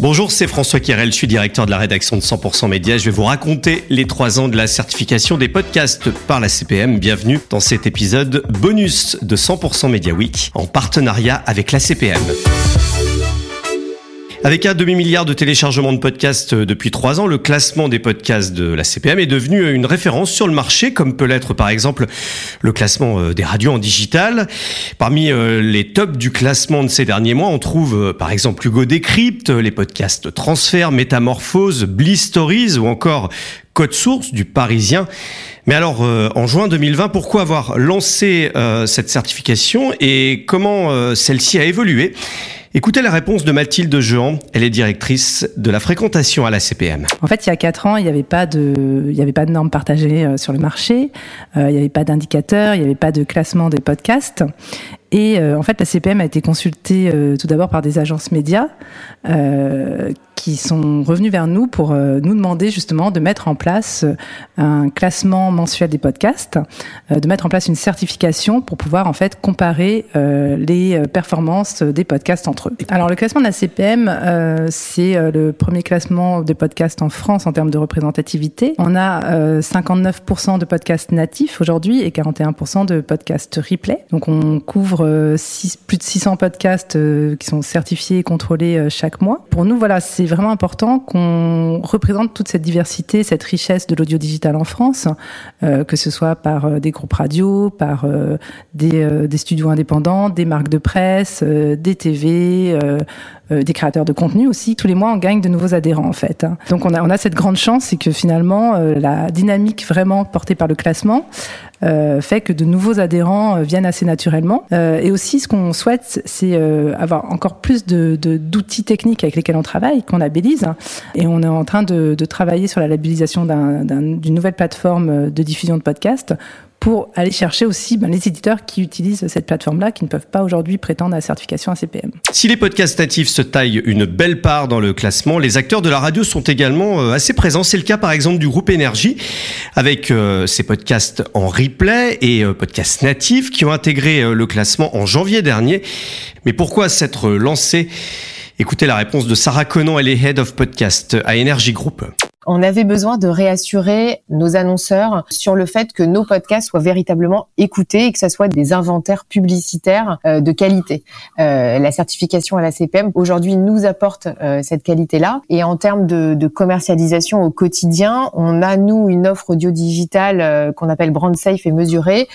Bonjour, c'est François Kirel, je suis directeur de la rédaction de 100% Média. Je vais vous raconter les trois ans de la certification des podcasts par la CPM. Bienvenue dans cet épisode bonus de 100% Média Week en partenariat avec la CPM. Avec un demi-milliard de téléchargements de podcasts euh, depuis trois ans, le classement des podcasts de la CPM est devenu une référence sur le marché, comme peut l'être par exemple le classement euh, des radios en digital. Parmi euh, les tops du classement de ces derniers mois, on trouve par exemple Hugo Décrypte, les podcasts Transfert, Métamorphose, Bliss Stories ou encore Code Source du Parisien. Mais alors, en juin 2020, pourquoi avoir lancé cette certification et comment celle-ci a évolué? Écoutez la réponse de Mathilde Jean. Elle est directrice de la fréquentation à la CPM. En fait, il y a quatre ans, il n'y avait pas de, il y avait pas de normes partagées euh, sur le marché. Euh, il n'y avait pas d'indicateurs, il n'y avait pas de classement des podcasts. Et euh, en fait, la CPM a été consultée tout d'abord par des agences médias qui sont revenus vers nous pour euh, nous demander justement de mettre en place euh, un classement mensuel des podcasts, euh, de mettre en place une certification pour pouvoir en fait comparer les performances des podcasts entre eux. Alors le classement de la CPM, c'est le premier classement des podcasts en France en termes de représentativité. On a 59% de podcasts natifs aujourd'hui et 41% de podcasts replay. Donc on couvre plus de 600 podcasts qui sont certifiés et contrôlés chaque mois. Pour nous, voilà, c'est vraiment important qu'on représente toute cette diversité, cette richesse de l'audio digital en France, euh, que ce soit par euh, des groupes radio, par euh, des, des, studios indépendants, des marques de presse, des TV, des créateurs de contenu aussi. Tous les mois, on gagne de nouveaux adhérents en fait. Hein. Donc on a, on a cette grande chance, c'est que finalement, la dynamique vraiment portée par le classement fait que de nouveaux adhérents viennent assez naturellement. et aussi, ce qu'on souhaite, c'est avoir encore plus de d'outils techniques avec lesquels on travaille, qu'on labellise. Et on est en train de, travailler sur la labellisation d'une nouvelle plateforme de diffusion de podcasts pour aller chercher aussi ben, les éditeurs qui utilisent cette plateforme-là, qui ne peuvent pas aujourd'hui prétendre à la certification ACPM. Si les podcasts natifs se taillent une belle part dans le classement, les acteurs de la radio sont également euh, assez présents. C'est le cas par exemple du groupe Énergie, avec euh, ses podcasts en replay et euh, podcasts natifs qui ont intégré le classement en janvier dernier. Mais pourquoi s'être lancé? Écoutez la réponse de Sarah Conan, elle est Head of Podcast à Energy Group on avait besoin de réassurer nos annonceurs sur le fait que nos podcasts soient véritablement écoutés et que ce soit des inventaires publicitaires euh, de qualité. Euh, la certification à la CPM aujourd'hui nous apporte euh, cette qualité-là. Et en termes de, commercialisation au quotidien, on a nous une offre audio digitale qu'on appelle brand safe et mesurée,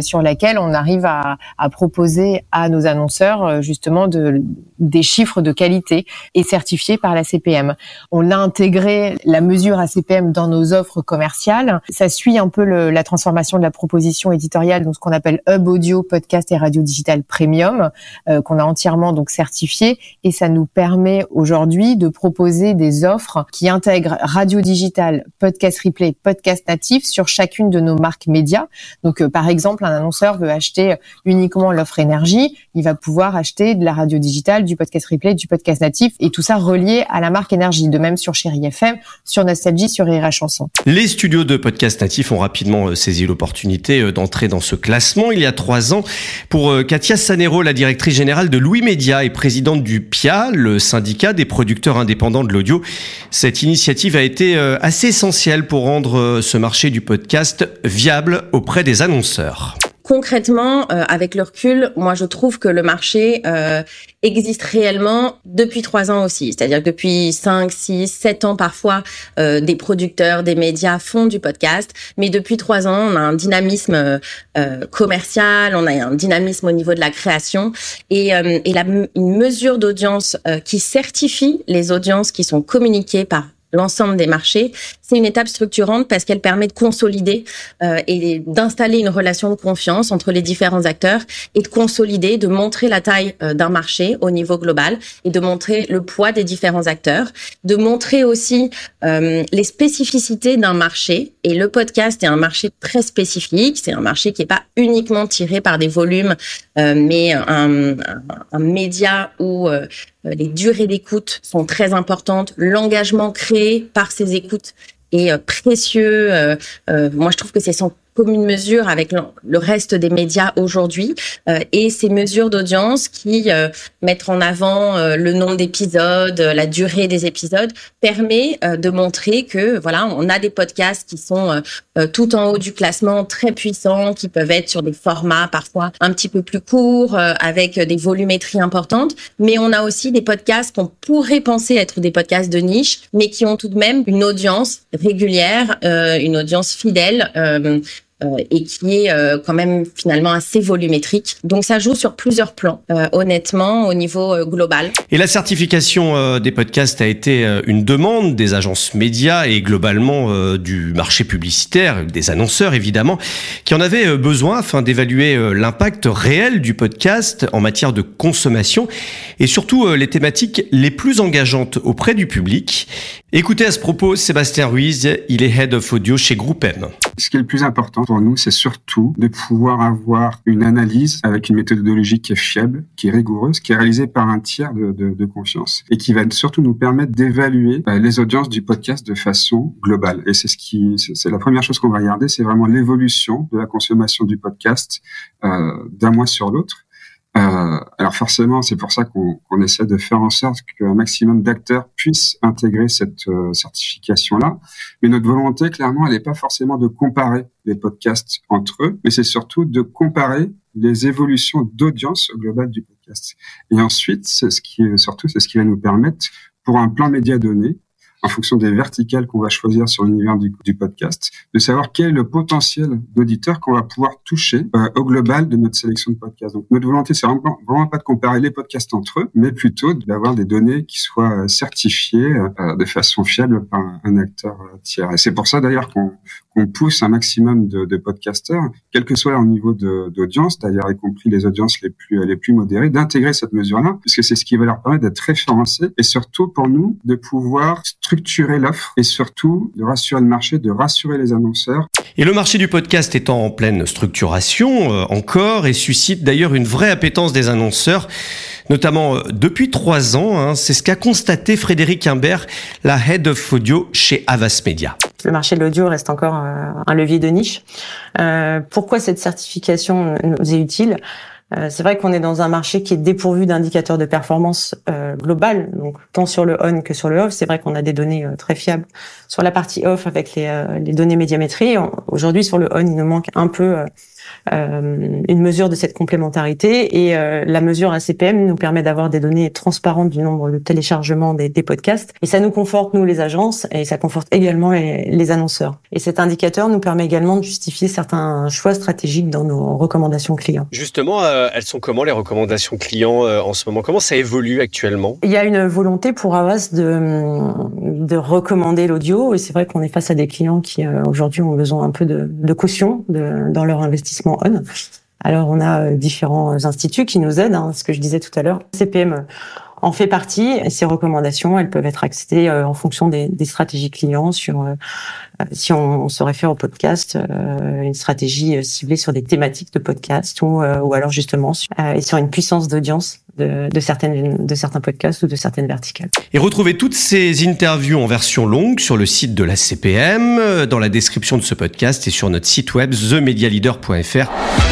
sur laquelle on arrive à, à, proposer à nos annonceurs justement de, des chiffres de qualité et certifiés par la CPM. On a intégré la mesure ACPM dans nos offres commerciales. Ça suit un peu le, la transformation de la proposition éditoriale, donc ce qu'on appelle Hub Audio, Podcast et Radio Digital Premium, euh, qu'on a entièrement donc certifié, et ça nous permet aujourd'hui de proposer des offres qui intègrent radio digital, podcast replay, podcast natif sur chacune de nos marques médias. Donc euh, par exemple, un annonceur veut acheter uniquement l'offre énergie, il va pouvoir acheter de la radio digitale, du podcast replay, du podcast natif, et tout ça relié à la marque énergie. De même sur Chéri FM, sur sur Nostalgie sur Rira Chanson. Les studios de podcast natifs ont rapidement euh, saisi l'opportunité euh, d'entrer dans ce classement il y a trois ans. Pour euh, Katia Sanero, la directrice générale de Louis Média et présidente du PIA, le syndicat des producteurs indépendants de l'audio, cette initiative a été assez essentielle pour rendre ce marché du podcast viable auprès des annonceurs concrètement, euh, avec le recul, moi je trouve que le marché euh, existe réellement depuis trois ans aussi. C'est-à-dire que depuis cinq, six, sept ans parfois, euh, des producteurs, des médias font du podcast. Mais depuis trois ans, on a un dynamisme commercial, on a un dynamisme au niveau de la création et, et la, une mesure d'audience qui certifie les audiences qui sont communiquées par l'ensemble des marchés, c'est une étape structurante parce qu'elle permet de consolider euh, et d'installer une relation de confiance entre les différents acteurs et de consolider, de montrer la taille euh, d'un marché au niveau global et de montrer le poids des différents acteurs, de montrer aussi euh, les spécificités d'un marché. Et le podcast est un marché très spécifique, c'est un marché qui n'est pas uniquement tiré par des volumes, mais un, un, média où euh, les durées d'écoute sont très importantes. L'engagement créé par ces écoutes est euh, précieux. Euh, moi, je trouve que c'est commune mesure avec le reste des médias aujourd'hui. et ces mesures d'audience qui mettent en avant le nombre d'épisodes, la durée des épisodes, permet de montrer que voilà, on a des podcasts qui sont tout en haut du classement, très puissants, qui peuvent être sur des formats parfois un petit peu plus courts, avec des volumétries importantes. Mais on a aussi des podcasts qu'on pourrait penser être des podcasts de niche, mais qui ont tout de même une audience régulière, euh, une audience fidèle. Euh, et qui est euh, quand même finalement assez volumétrique. Donc ça joue sur plusieurs plans, euh, honnêtement, au niveau global. Et la certification des podcasts a été une demande des agences médias et globalement du marché publicitaire, des annonceurs évidemment, qui en avaient besoin afin d'évaluer l'impact réel du podcast en matière de consommation et surtout les thématiques les plus engageantes auprès du public. Écoutez à ce propos Sébastien Ruiz, il est Head of Audio chez GroupM. Ce qui est le plus important pour nous, c'est surtout de pouvoir avoir une analyse avec une méthodologie qui est fiable, qui est rigoureuse, qui est réalisée par un tiers de, de, de confiance et qui va surtout nous permettre d'évaluer euh, les audiences du podcast de façon globale. Et c'est ce qui, c'est la première chose qu'on va regarder, c'est vraiment l'évolution de la consommation du podcast euh, d'un mois sur l'autre. Euh, alors forcément, c'est pour ça qu'on essaie de faire en sorte qu'un maximum d'acteurs puissent intégrer cette euh, certification-là. Mais notre volonté, clairement, elle n'est pas forcément de comparer les podcasts entre eux, mais c'est surtout de comparer les évolutions d'audience globale du podcast. Et ensuite, ce qui, surtout, c'est ce qui va nous permettre, pour un plan média donné, en fonction des verticales qu'on va choisir sur l'univers du, podcast, de savoir quel est le potentiel d'auditeur qu'on va pouvoir toucher euh, au global de notre sélection de podcasts. Donc notre volonté, c'est vraiment, vraiment pas de comparer les podcasts entre eux, mais plutôt d'avoir des données qui soient euh, certifiées euh, de façon fiable par un acteur tiers. Et c'est pour ça d'ailleurs qu'on on pousse un maximum de, de podcasteurs, quel que soit leur niveau d'audience, d'ailleurs y compris les audiences les plus les plus modérées, d'intégrer cette mesure-là, puisque c'est ce qui va leur permettre d'être référencés et surtout pour nous de pouvoir structurer l'offre et surtout de rassurer le marché, de rassurer les annonceurs. Et le marché du podcast étant en pleine structuration euh, encore et suscite d'ailleurs une vraie appétence des annonceurs notamment euh, depuis trois ans. Hein, c'est ce qu'a constaté Frédéric Imbert, la Head of Audio chez Avas Media. Le marché de l'audio reste encore euh, un levier de niche. Euh, pourquoi cette certification nous est utile? euh, c'est vrai qu'on est dans un marché qui est dépourvu d'indicateurs de performance euh, global, donc tant sur le on que sur le off. C'est vrai qu'on a des données très fiables sur la partie off avec les, les données médiamétrie. Aujourd'hui, sur le on, il nous manque un peu euh, une mesure de cette complémentarité et euh, la mesure ACPM nous permet d'avoir des données transparentes du nombre de téléchargements des, des, podcasts et ça nous conforte nous les agences et ça conforte également les, les, annonceurs. Et cet indicateur nous permet également de justifier certains choix stratégiques dans nos recommandations clients. Justement, euh, elles sont comment les recommandations clients en ce moment? Comment ça évolue actuellement? Il y a une volonté pour Avas de, de recommander l'audio et c'est vrai qu'on est face à des clients qui aujourd'hui ont besoin un peu de, de caution de, dans leur investissement Alors on a euh, différents instituts qui nous aident, hein, ce que je disais tout à l'heure. CPM en fait partie. Ces recommandations, elles peuvent être accédées euh, en fonction des, stratégies clients. Sur euh, si on, se réfère au podcast, une stratégie ciblée sur des thématiques de podcast ou, ou alors justement et sur une puissance d'audience de, de, certaines, de certains podcasts ou de certaines verticales. Et retrouvez toutes ces interviews en version longue sur le site de la CPM, dans la description de ce podcast et sur notre site web themedialeader.fr.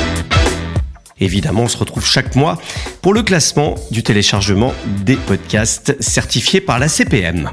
Évidemment, on se retrouve chaque mois pour le classement du téléchargement des podcasts certifiés par la CPM.